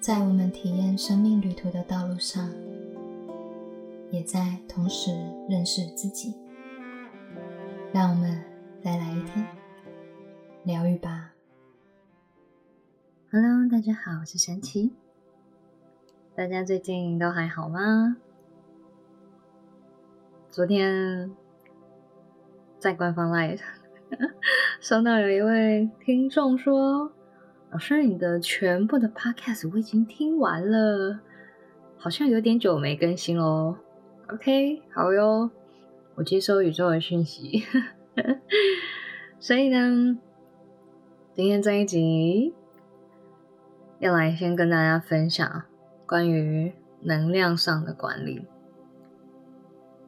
在我们体验生命旅途的道路上，也在同时认识自己。让我们再来一天疗愈吧。Hello，大家好，我是神奇。大家最近都还好吗？昨天在官方 Live 收到有一位听众说。老师，你的全部的 podcast 我已经听完了，好像有点久没更新哦。OK，好哟，我接收宇宙的讯息。所以呢，今天这一集要来先跟大家分享关于能量上的管理。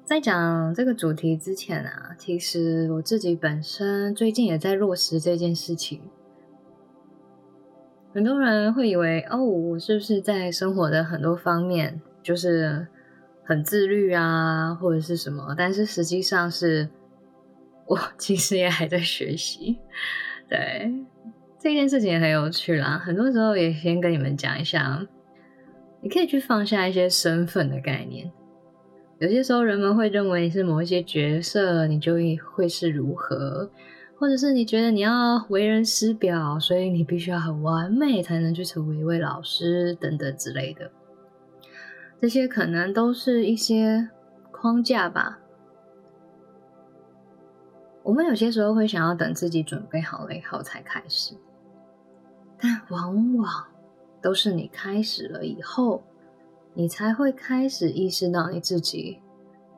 在讲这个主题之前啊，其实我自己本身最近也在落实这件事情。很多人会以为哦，我是不是在生活的很多方面就是很自律啊，或者是什么？但是实际上是，我 其实也还在学习。对这件事情也很有趣啦。很多时候也先跟你们讲一下，你可以去放下一些身份的概念。有些时候人们会认为你是某一些角色，你就会是如何。或者是你觉得你要为人师表，所以你必须要很完美才能去成为一位老师等等之类的，这些可能都是一些框架吧。我们有些时候会想要等自己准备好了以后才开始，但往往都是你开始了以后，你才会开始意识到你自己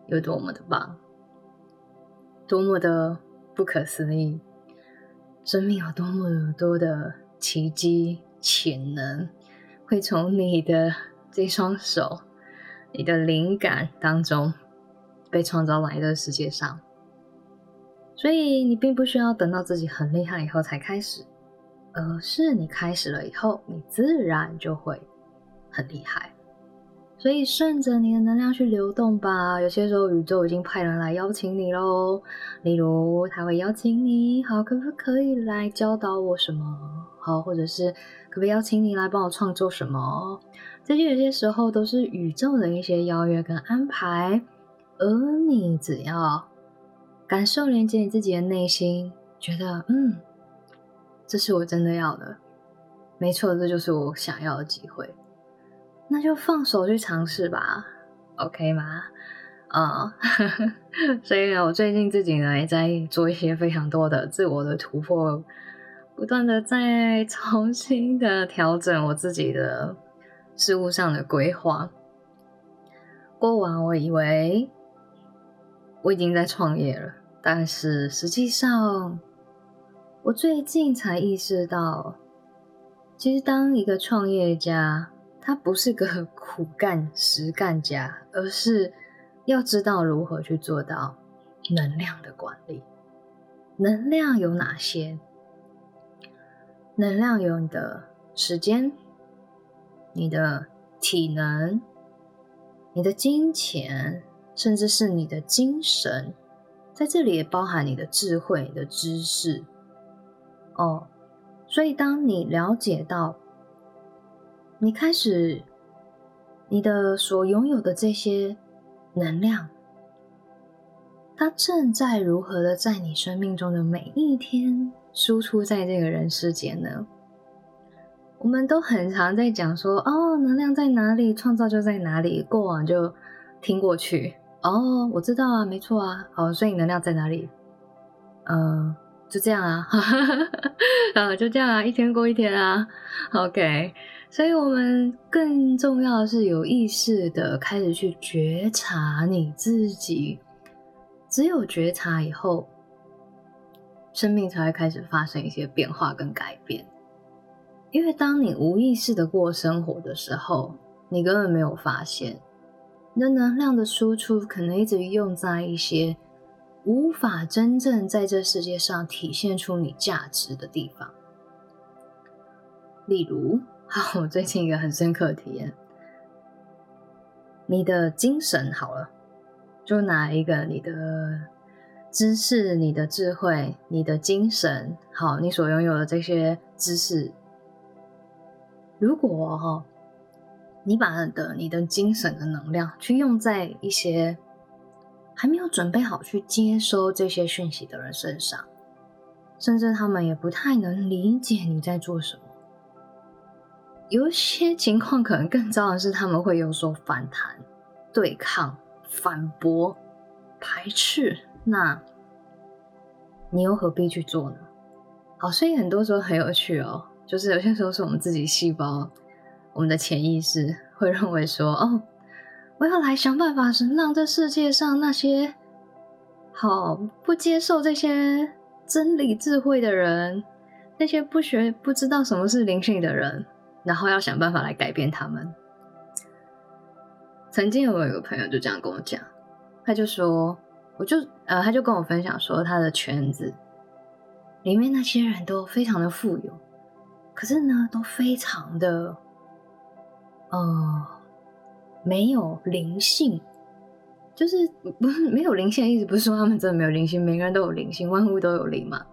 有多么的棒，多么的。不可思议，生命有多么多的奇迹潜能，会从你的这双手、你的灵感当中被创造来的世界上。所以你并不需要等到自己很厉害以后才开始，而是你开始了以后，你自然就会很厉害。所以顺着你的能量去流动吧。有些时候宇宙已经派人来邀请你喽，例如他会邀请你，好，可不可以来教导我什么？好，或者是可不可以邀请你来帮我创作什么？这些有些时候都是宇宙的一些邀约跟安排，而你只要感受连接你自己的内心，觉得嗯，这是我真的要的，没错，这就是我想要的机会。那就放手去尝试吧，OK 吗？啊，所以呢，我最近自己呢也在做一些非常多的自我的突破，不断的在重新的调整我自己的事物上的规划。过往我以为我已经在创业了，但是实际上我最近才意识到，其实当一个创业家。他不是个苦干实干家，而是要知道如何去做到能量的管理。能量有哪些？能量有你的时间、你的体能、你的金钱，甚至是你的精神，在这里也包含你的智慧、你的知识。哦，所以当你了解到。你开始，你的所拥有的这些能量，它正在如何的在你生命中的每一天输出在这个人世间呢？我们都很常在讲说，哦，能量在哪里，创造就在哪里。过往就听过去，哦，我知道啊，没错啊，好，所以能量在哪里？嗯，就这样啊，啊，就这样啊，一天过一天啊，OK。所以，我们更重要的是有意识的开始去觉察你自己。只有觉察以后，生命才会开始发生一些变化跟改变。因为当你无意识的过生活的时候，你根本没有发现，你的能量的输出可能一直用在一些无法真正在这世界上体现出你价值的地方，例如。好，我最近一个很深刻的体验，你的精神好了，就拿一个你的知识、你的智慧、你的精神，好，你所拥有的这些知识，如果哈你把的你的精神的能量去用在一些还没有准备好去接收这些讯息的人身上，甚至他们也不太能理解你在做什么。有一些情况可能更糟的是，他们会有所反弹、对抗、反驳、排斥。那你又何必去做呢？好，所以很多时候很有趣哦，就是有些时候是我们自己细胞。我们的潜意识会认为说：“哦，我要来想办法，是让这世界上那些好不接受这些真理智慧的人，那些不学不知道什么是灵性的人，然后要想办法来改变他们。”曾经我有个朋友就这样跟我讲，他就说：“我就呃，他就跟我分享说，他的圈子里面那些人都非常的富有，可是呢，都非常的。”呃，没有灵性，就是不是没有灵性的意思，不是说他们真的没有灵性，每个人都有灵性，万物都有灵嘛。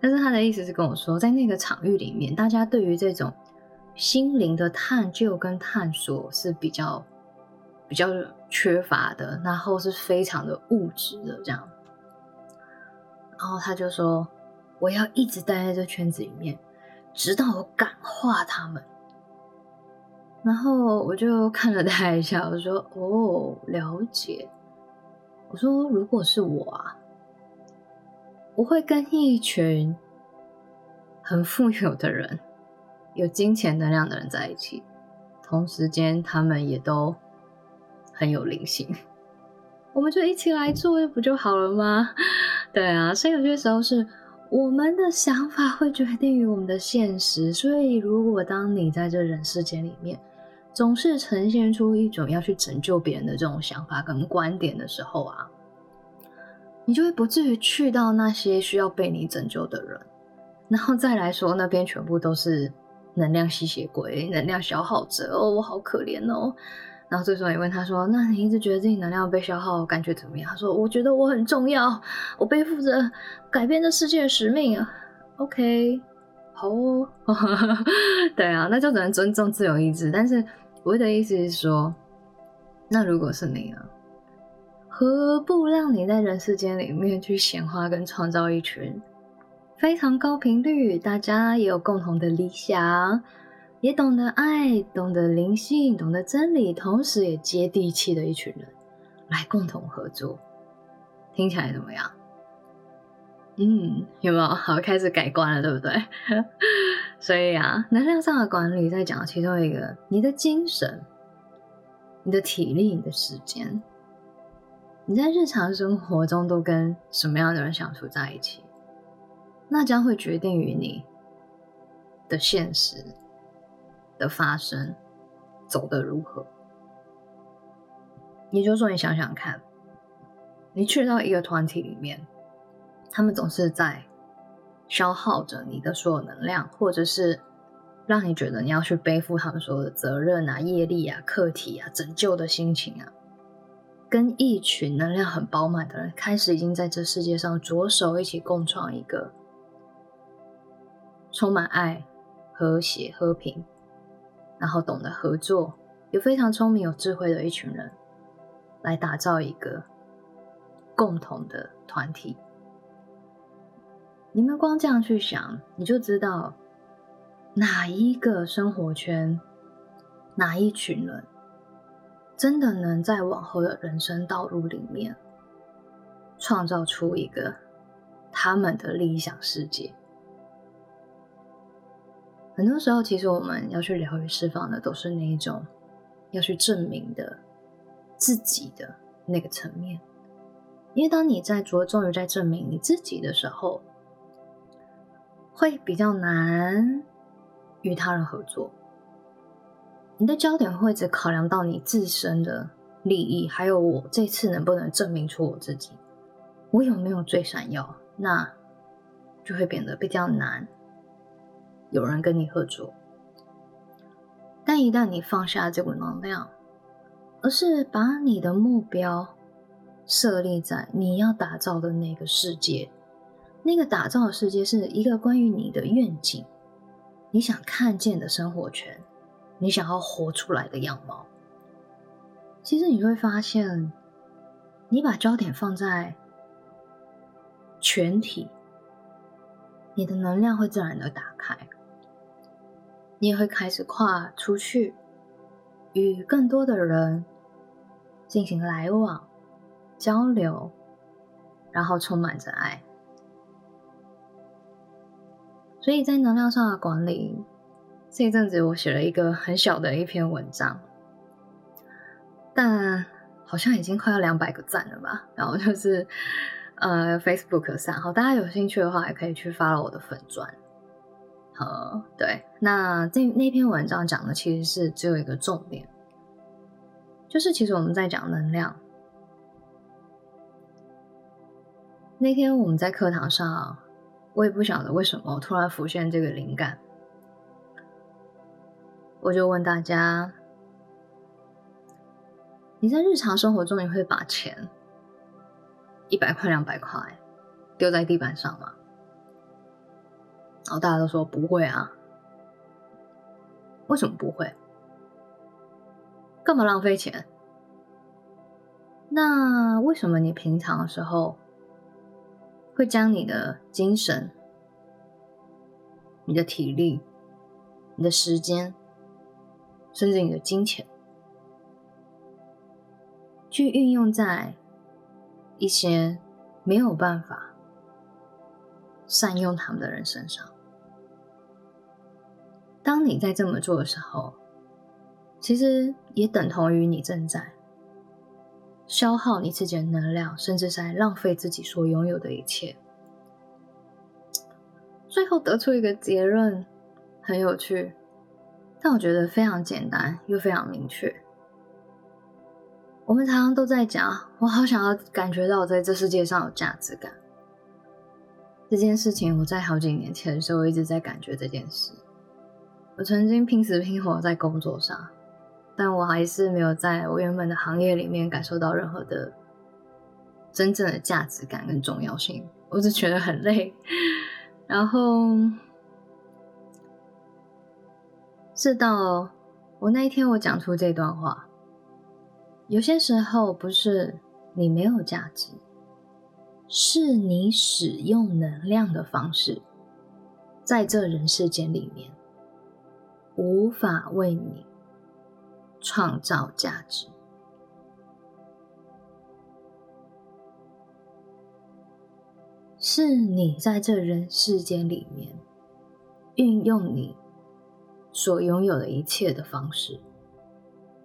但是他的意思是跟我说，在那个场域里面，大家对于这种心灵的探究跟探索是比较比较缺乏的，然后是非常的物质的这样。然后他就说，我要一直待在这圈子里面，直到我感化他们。然后我就看了他一下，我说：“哦，了解。”我说：“如果是我啊，我会跟一群很富有的人、有金钱能量的人在一起，同时间他们也都很有灵性，我们就一起来做，不就好了吗？对啊，所以有些时候是我们的想法会决定于我们的现实。所以，如果当你在这人世间里面，总是呈现出一种要去拯救别人的这种想法跟观点的时候啊，你就会不至于去到那些需要被你拯救的人，然后再来说那边全部都是能量吸血鬼、能量消耗者哦，我好可怜哦。然后这时候也问他说：“那你一直觉得自己能量被消耗，感觉怎么样？”他说：“我觉得我很重要，我背负着改变这世界的使命啊。”OK，好哦，对啊，那就只能尊重自由意志，但是。我的意思是说，那如果是你呢？何不让你在人世间里面去显化跟创造一群非常高频率，大家也有共同的理想，也懂得爱，懂得灵性，懂得真理，同时也接地气的一群人，来共同合作，听起来怎么样？嗯，有没有好开始改观了，对不对？所以啊，能量上的管理在讲其中一个，你的精神、你的体力、你的时间，你在日常生活中都跟什么样的人相处在一起，那将会决定于你的现实的发生走得如何。也就是说，你想想看，你去到一个团体里面。他们总是在消耗着你的所有能量，或者是让你觉得你要去背负他们所有的责任啊、业力啊、课题啊、拯救的心情啊。跟一群能量很饱满的人，开始已经在这世界上着手一起共创一个充满爱、和谐、和平，然后懂得合作，有非常聪明、有智慧的一群人，来打造一个共同的团体。你们光这样去想，你就知道哪一个生活圈、哪一群人，真的能在往后的人生道路里面，创造出一个他们的理想世界。很多时候，其实我们要去疗愈、释放的，都是那一种要去证明的自己的那个层面。因为当你在着重于在证明你自己的时候，会比较难与他人合作，你的焦点会只考量到你自身的利益，还有我这次能不能证明出我自己，我有没有最闪耀，那就会变得比较难有人跟你合作。但一旦你放下这股能量，而是把你的目标设立在你要打造的那个世界。那个打造的世界是一个关于你的愿景，你想看见的生活圈，你想要活出来的样貌。其实你会发现，你把焦点放在全体，你的能量会自然的打开，你也会开始跨出去，与更多的人进行来往、交流，然后充满着爱。所以在能量上的管理，这一阵子我写了一个很小的一篇文章。但好像已经快要两百个赞了吧？然后就是呃，Facebook 上，好，大家有兴趣的话，也可以去发了我的粉钻。呃，对，那这那篇文章讲的其实是只有一个重点，就是其实我们在讲能量。那天我们在课堂上，我也不晓得为什么突然浮现这个灵感，我就问大家。你在日常生活中，你会把钱一百块、两百块丢在地板上吗？然后大家都说不会啊。为什么不会？干嘛浪费钱？那为什么你平常的时候会将你的精神、你的体力、你的时间，甚至你的金钱？去运用在一些没有办法善用他们的人身上。当你在这么做的时候，其实也等同于你正在消耗你自己的能量，甚至在浪费自己所拥有的一切。最后得出一个结论，很有趣，但我觉得非常简单又非常明确。我们常常都在讲，我好想要感觉到在这世界上有价值感。这件事情，我在好几年前的时候一直在感觉这件事。我曾经拼死拼活在工作上，但我还是没有在我原本的行业里面感受到任何的真正的价值感跟重要性。我只觉得很累。然后，是到我那一天，我讲出这段话。有些时候不是你没有价值，是你使用能量的方式，在这人世间里面无法为你创造价值，是你在这人世间里面运用你所拥有的一切的方式。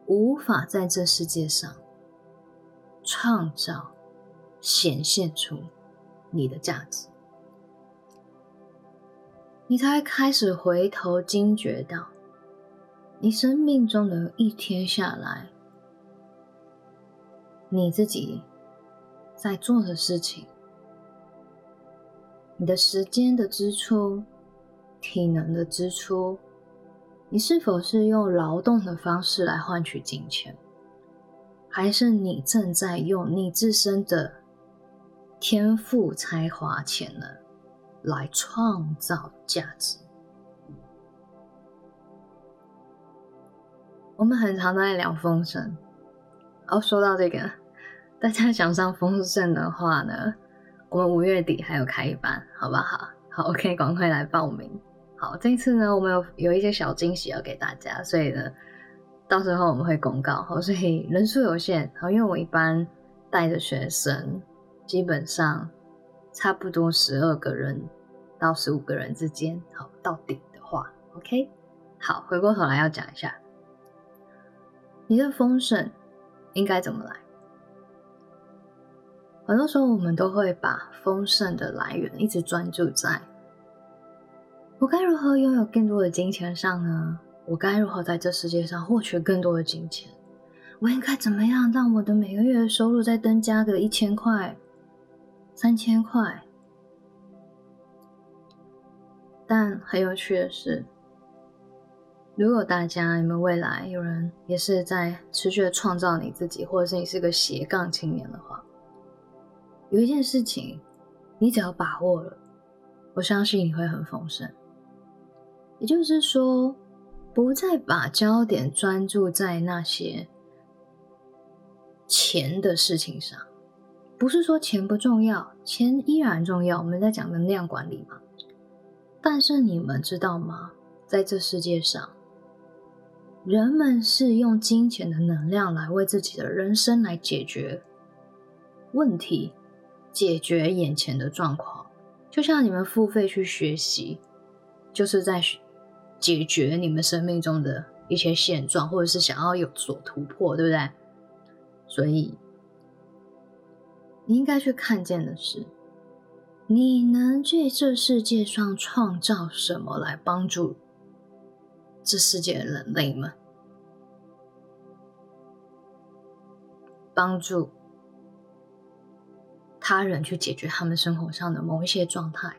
无法在这世界上创造、显现出你的价值，你才开始回头惊觉到，你生命中的一天下来，你自己在做的事情，你的时间的支出、体能的支出。你是否是用劳动的方式来换取金钱，还是你正在用你自身的天赋、才华、潜能来创造价值？我们很常在聊丰盛，哦，说到这个，大家想上丰盛的话呢，我们五月底还有开一班，好不好？好，OK，赶快来报名。好，这次呢，我们有有一些小惊喜要给大家，所以呢，到时候我们会公告。好，所以人数有限。好，因为我一般带的学生基本上差不多十二个人到十五个人之间。好，到顶的话，OK。好，回过头来要讲一下，你的丰盛应该怎么来？很多时候我们都会把丰盛的来源一直专注在。我该如何拥有更多的金钱上呢？我该如何在这世界上获取更多的金钱？我应该怎么样让我的每个月的收入再增加个一千块、三千块？但很有趣的是，如果大家你们未来有人也是在持续的创造你自己，或者是你是个斜杠青年的话，有一件事情你只要把握了，我相信你会很丰盛。也就是说，不再把焦点专注在那些钱的事情上。不是说钱不重要，钱依然重要。我们在讲能量管理嘛。但是你们知道吗？在这世界上，人们是用金钱的能量来为自己的人生来解决问题，解决眼前的状况。就像你们付费去学习，就是在解决你们生命中的一些现状，或者是想要有所突破，对不对？所以，你应该去看见的是，你能在这世界上创造什么来帮助这世界的人类们，帮助。他人去解决他们生活上的某一些状态，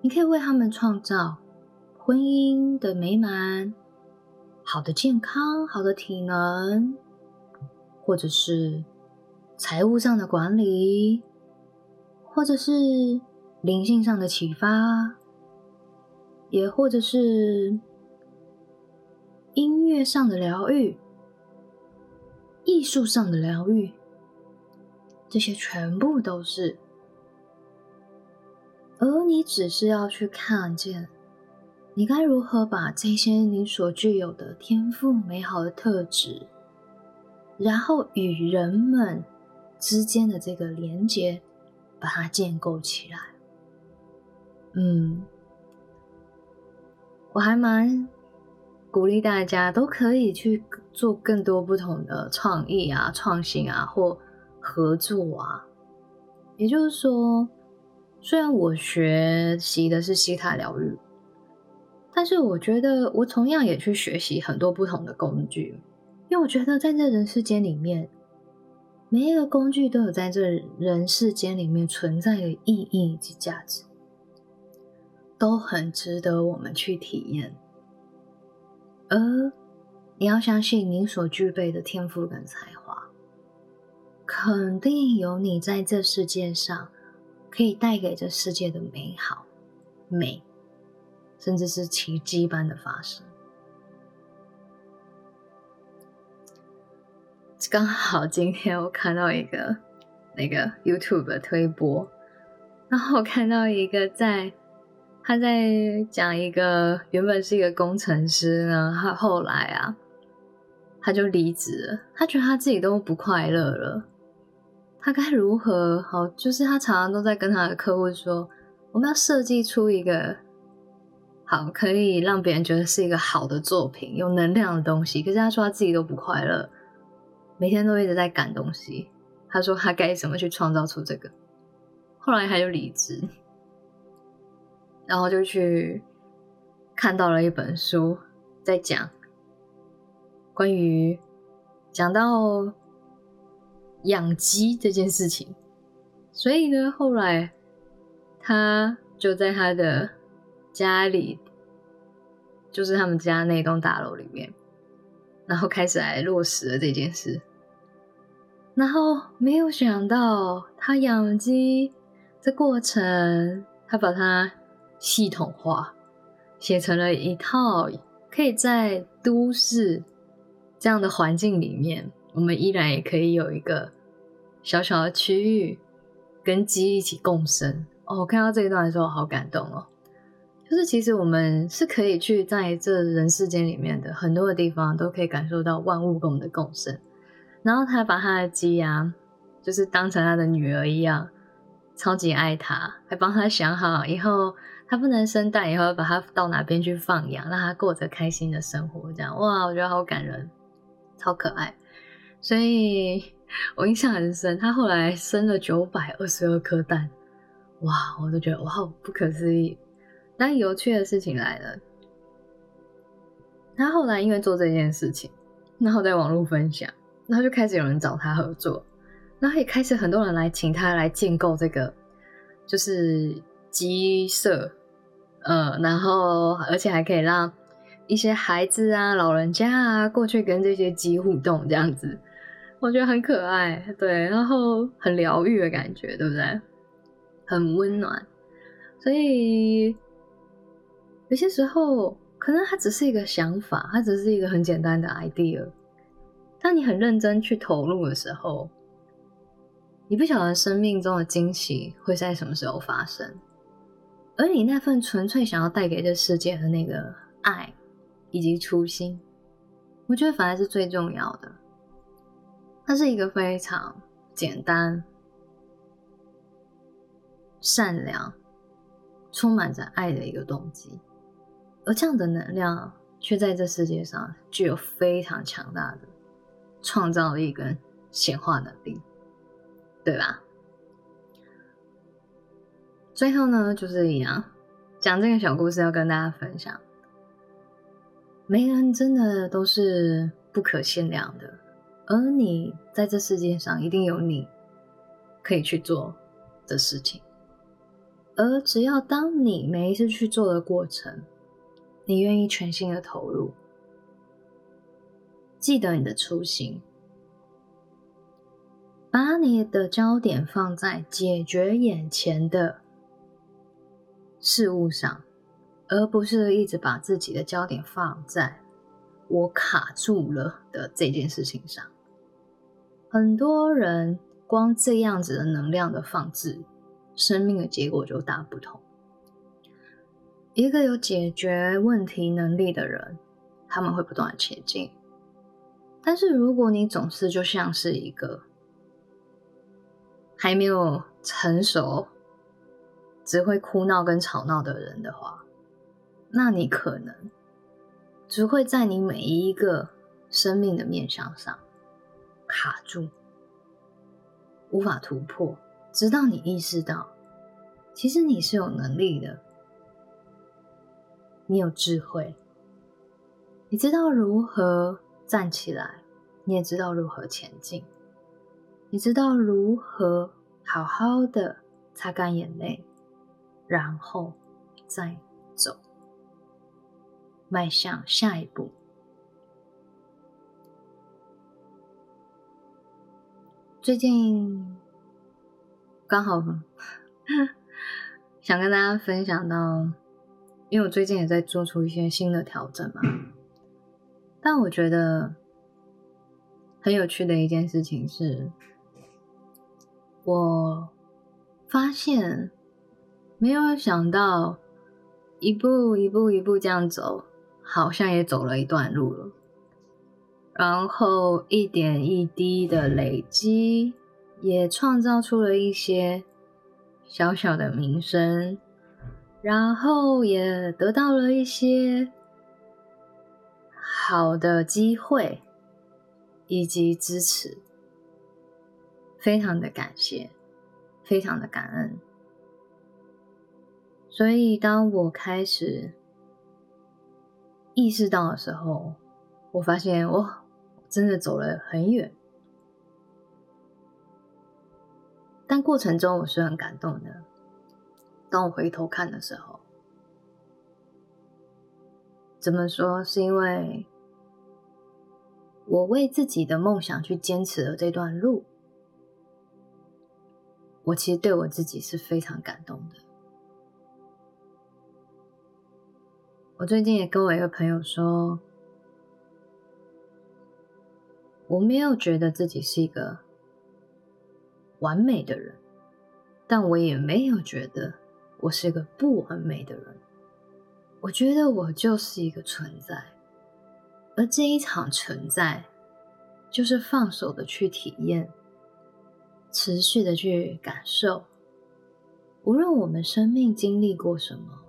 你可以为他们创造婚姻的美满、好的健康、好的体能，或者是财务上的管理，或者是灵性上的启发，也或者是音乐上的疗愈、艺术上的疗愈。这些全部都是，而你只是要去看见，你该如何把这些你所具有的天赋、美好的特质，然后与人们之间的这个连接，把它建构起来。嗯，我还蛮鼓励大家都可以去做更多不同的创意啊、创新啊，或。合作啊，也就是说，虽然我学习的是西塔疗愈，但是我觉得我同样也去学习很多不同的工具，因为我觉得在这人世间里面，每一个工具都有在这人世间里面存在的意义及价值，都很值得我们去体验。而你要相信你所具备的天赋跟才华。肯定有你在这世界上可以带给这世界的美好、美，甚至是奇迹般的发生。刚好今天我看到一个那个 YouTube 的推播，然后我看到一个在他在讲一个原本是一个工程师呢，他后来啊他就离职了，他觉得他自己都不快乐了。他该如何好？就是他常常都在跟他的客户说：“我们要设计出一个好，可以让别人觉得是一个好的作品，有能量的东西。”可是他说他自己都不快乐，每天都一直在赶东西。他说他该怎么去创造出这个？后来他就离职，然后就去看到了一本书，在讲关于讲到。养鸡这件事情，所以呢，后来他就在他的家里，就是他们家那栋大楼里面，然后开始来落实了这件事。然后没有想到，他养鸡这过程，他把它系统化，写成了一套可以在都市这样的环境里面，我们依然也可以有一个。小小的区域跟鸡一起共生哦，我看到这一段的时候好感动哦。就是其实我们是可以去在这人世间里面的很多的地方都可以感受到万物跟我们的共生。然后他把他的鸡啊，就是当成他的女儿一样，超级爱他，还帮他想好以后他不能生蛋，以后把他到哪边去放养，让他过着开心的生活。这样哇，我觉得好感人，超可爱。所以。我印象很深，他后来生了九百二十二颗蛋，哇！我都觉得哇，不可思议。但有趣的事情来了，他后来因为做这件事情，然后在网络分享，然后就开始有人找他合作，然后也开始很多人来请他来建构这个，就是鸡舍，呃，然后而且还可以让一些孩子啊、老人家啊过去跟这些鸡互动，这样子。我觉得很可爱，对，然后很疗愈的感觉，对不对？很温暖，所以有些时候可能它只是一个想法，它只是一个很简单的 idea。当你很认真去投入的时候，你不晓得生命中的惊喜会在什么时候发生，而你那份纯粹想要带给这世界的那个爱以及初心，我觉得反而是最重要的。它是一个非常简单、善良、充满着爱的一个动机。而这样的能量，却在这世界上具有非常强大的创造力跟显化能力，对吧？最后呢，就是一样讲这个小故事，要跟大家分享：没人真的都是不可限量的，而你在这世界上一定有你可以去做的事情，而只要当你每一次去做的过程，你愿意全心的投入，记得你的初心，把你的焦点放在解决眼前的事物上，而不是一直把自己的焦点放在我卡住了的这件事情上。很多人光这样子的能量的放置，生命的结果就大不同。一个有解决问题能力的人，他们会不断前进。但是如果你总是就像是一个还没有成熟、只会哭闹跟吵闹的人的话，那你可能只会在你每一个生命的面向上卡住，无法突破，直到你意识到，其实你是有能力的。你有智慧，你知道如何站起来，你也知道如何前进，你知道如何好好的擦干眼泪，然后再走，迈向下一步。最近刚好 想跟大家分享到。因为我最近也在做出一些新的调整嘛，但我觉得很有趣的一件事情是，我发现没有想到一步一步一步这样走，好像也走了一段路了，然后一点一滴的累积，也创造出了一些小小的名声。然后也得到了一些好的机会以及支持，非常的感谢，非常的感恩。所以当我开始意识到的时候，我发现我真的走了很远，但过程中我是很感动的。当我回头看的时候，怎么说？是因为我为自己的梦想去坚持了这段路，我其实对我自己是非常感动的。我最近也跟我一个朋友说，我没有觉得自己是一个完美的人，但我也没有觉得。我是一个不完美的人，我觉得我就是一个存在，而这一场存在，就是放手的去体验，持续的去感受。无论我们生命经历过什么，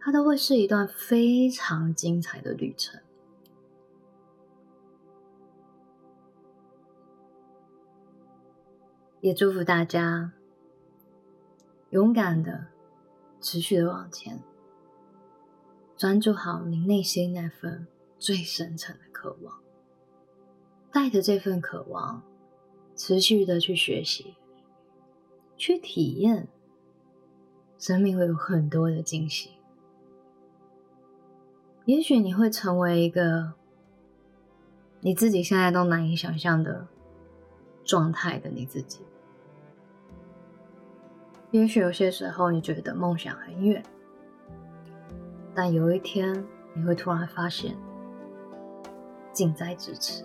它都会是一段非常精彩的旅程。也祝福大家。勇敢的，持续的往前，专注好你内心那份最深层的渴望，带着这份渴望，持续的去学习，去体验，生命会有很多的惊喜。也许你会成为一个你自己现在都难以想象的状态的你自己。也许有些时候，你觉得梦想很远，但有一天你会突然发现，近在咫尺。